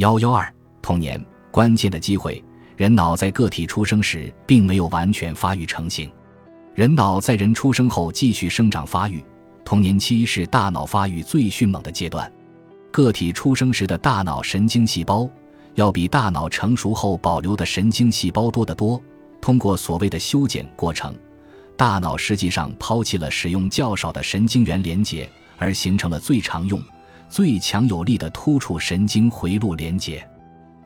幺幺二童年关键的机会，人脑在个体出生时并没有完全发育成型，人脑在人出生后继续生长发育。童年期是大脑发育最迅猛的阶段，个体出生时的大脑神经细胞要比大脑成熟后保留的神经细胞多得多。通过所谓的修剪过程，大脑实际上抛弃了使用较少的神经元连接，而形成了最常用、最强有力的突触神经回路连接。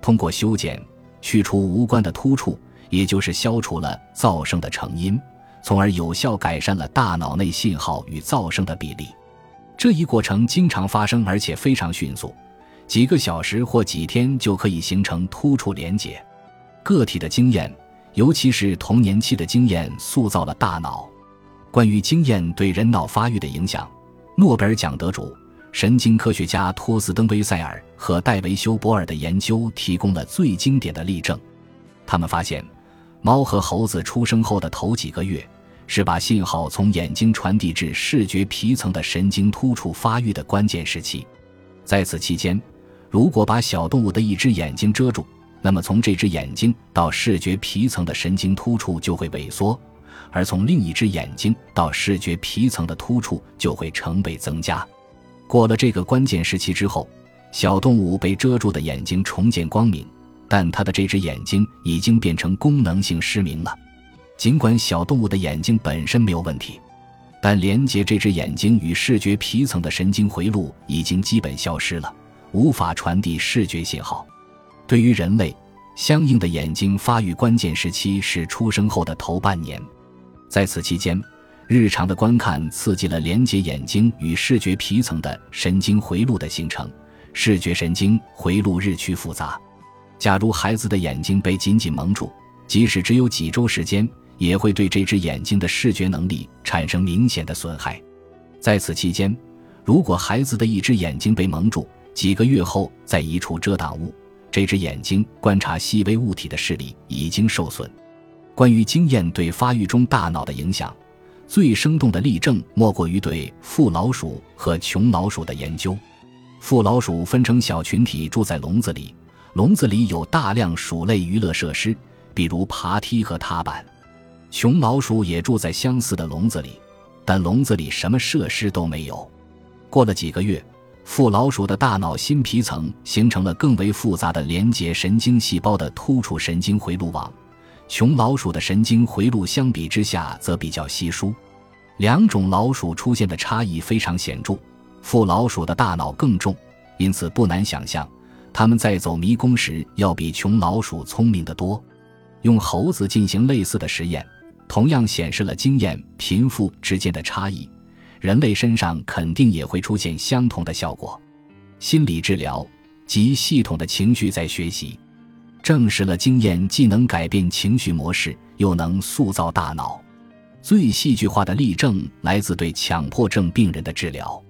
通过修剪去除无关的突触，也就是消除了噪声的成因。从而有效改善了大脑内信号与噪声的比例。这一过程经常发生，而且非常迅速，几个小时或几天就可以形成突触连接。个体的经验，尤其是童年期的经验，塑造了大脑。关于经验对人脑发育的影响，诺贝尔奖得主、神经科学家托斯登威塞尔和戴维修伯尔的研究提供了最经典的例证。他们发现，猫和猴子出生后的头几个月。是把信号从眼睛传递至视觉皮层的神经突触发育的关键时期，在此期间，如果把小动物的一只眼睛遮住，那么从这只眼睛到视觉皮层的神经突触就会萎缩，而从另一只眼睛到视觉皮层的突触就会成倍增加。过了这个关键时期之后，小动物被遮住的眼睛重见光明，但它的这只眼睛已经变成功能性失明了。尽管小动物的眼睛本身没有问题，但连接这只眼睛与视觉皮层的神经回路已经基本消失了，无法传递视觉信号。对于人类，相应的眼睛发育关键时期是出生后的头半年，在此期间，日常的观看刺激了连接眼睛与视觉皮层的神经回路的形成，视觉神经回路日趋复杂。假如孩子的眼睛被紧紧蒙住，即使只有几周时间。也会对这只眼睛的视觉能力产生明显的损害。在此期间，如果孩子的一只眼睛被蒙住，几个月后再移除遮挡物，这只眼睛观察细微物体的视力已经受损。关于经验对发育中大脑的影响，最生动的例证莫过于对富老鼠和穷老鼠的研究。富老鼠分成小群体住在笼子里，笼子里有大量鼠类娱乐设施，比如爬梯和踏板。穷老鼠也住在相似的笼子里，但笼子里什么设施都没有。过了几个月，富老鼠的大脑新皮层形成了更为复杂的连接神经细胞的突触神经回路网，穷老鼠的神经回路相比之下则比较稀疏。两种老鼠出现的差异非常显著，父老鼠的大脑更重，因此不难想象，它们在走迷宫时要比穷老鼠聪明得多。用猴子进行类似的实验。同样显示了经验贫富之间的差异，人类身上肯定也会出现相同的效果。心理治疗及系统的情绪在学习，证实了经验既能改变情绪模式，又能塑造大脑。最戏剧化的例证来自对强迫症病人的治疗。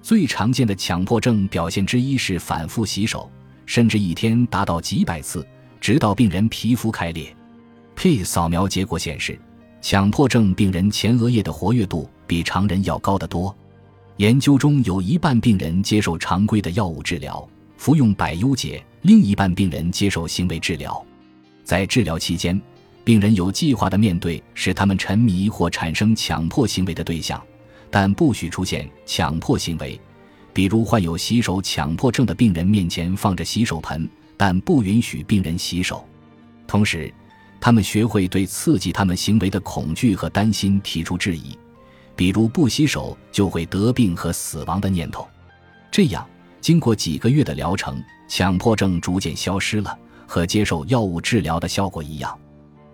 最常见的强迫症表现之一是反复洗手，甚至一天达到几百次，直到病人皮肤开裂。P 扫描结果显示。强迫症病人前额叶的活跃度比常人要高得多。研究中有一半病人接受常规的药物治疗，服用百忧解；另一半病人接受行为治疗。在治疗期间，病人有计划的面对使他们沉迷或产生强迫行为的对象，但不许出现强迫行为。比如，患有洗手强迫症的病人面前放着洗手盆，但不允许病人洗手。同时，他们学会对刺激他们行为的恐惧和担心提出质疑，比如不洗手就会得病和死亡的念头。这样，经过几个月的疗程，强迫症逐渐消失了，和接受药物治疗的效果一样。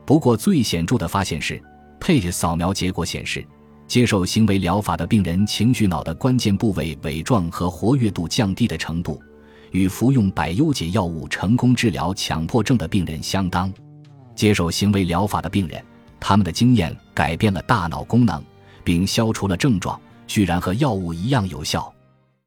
不过，最显著的发现是，配置扫描结果显示，接受行为疗法的病人情绪脑的关键部位萎状和活跃度降低的程度，与服用百忧解药物成功治疗强迫症的病人相当。接受行为疗法的病人，他们的经验改变了大脑功能，并消除了症状，居然和药物一样有效。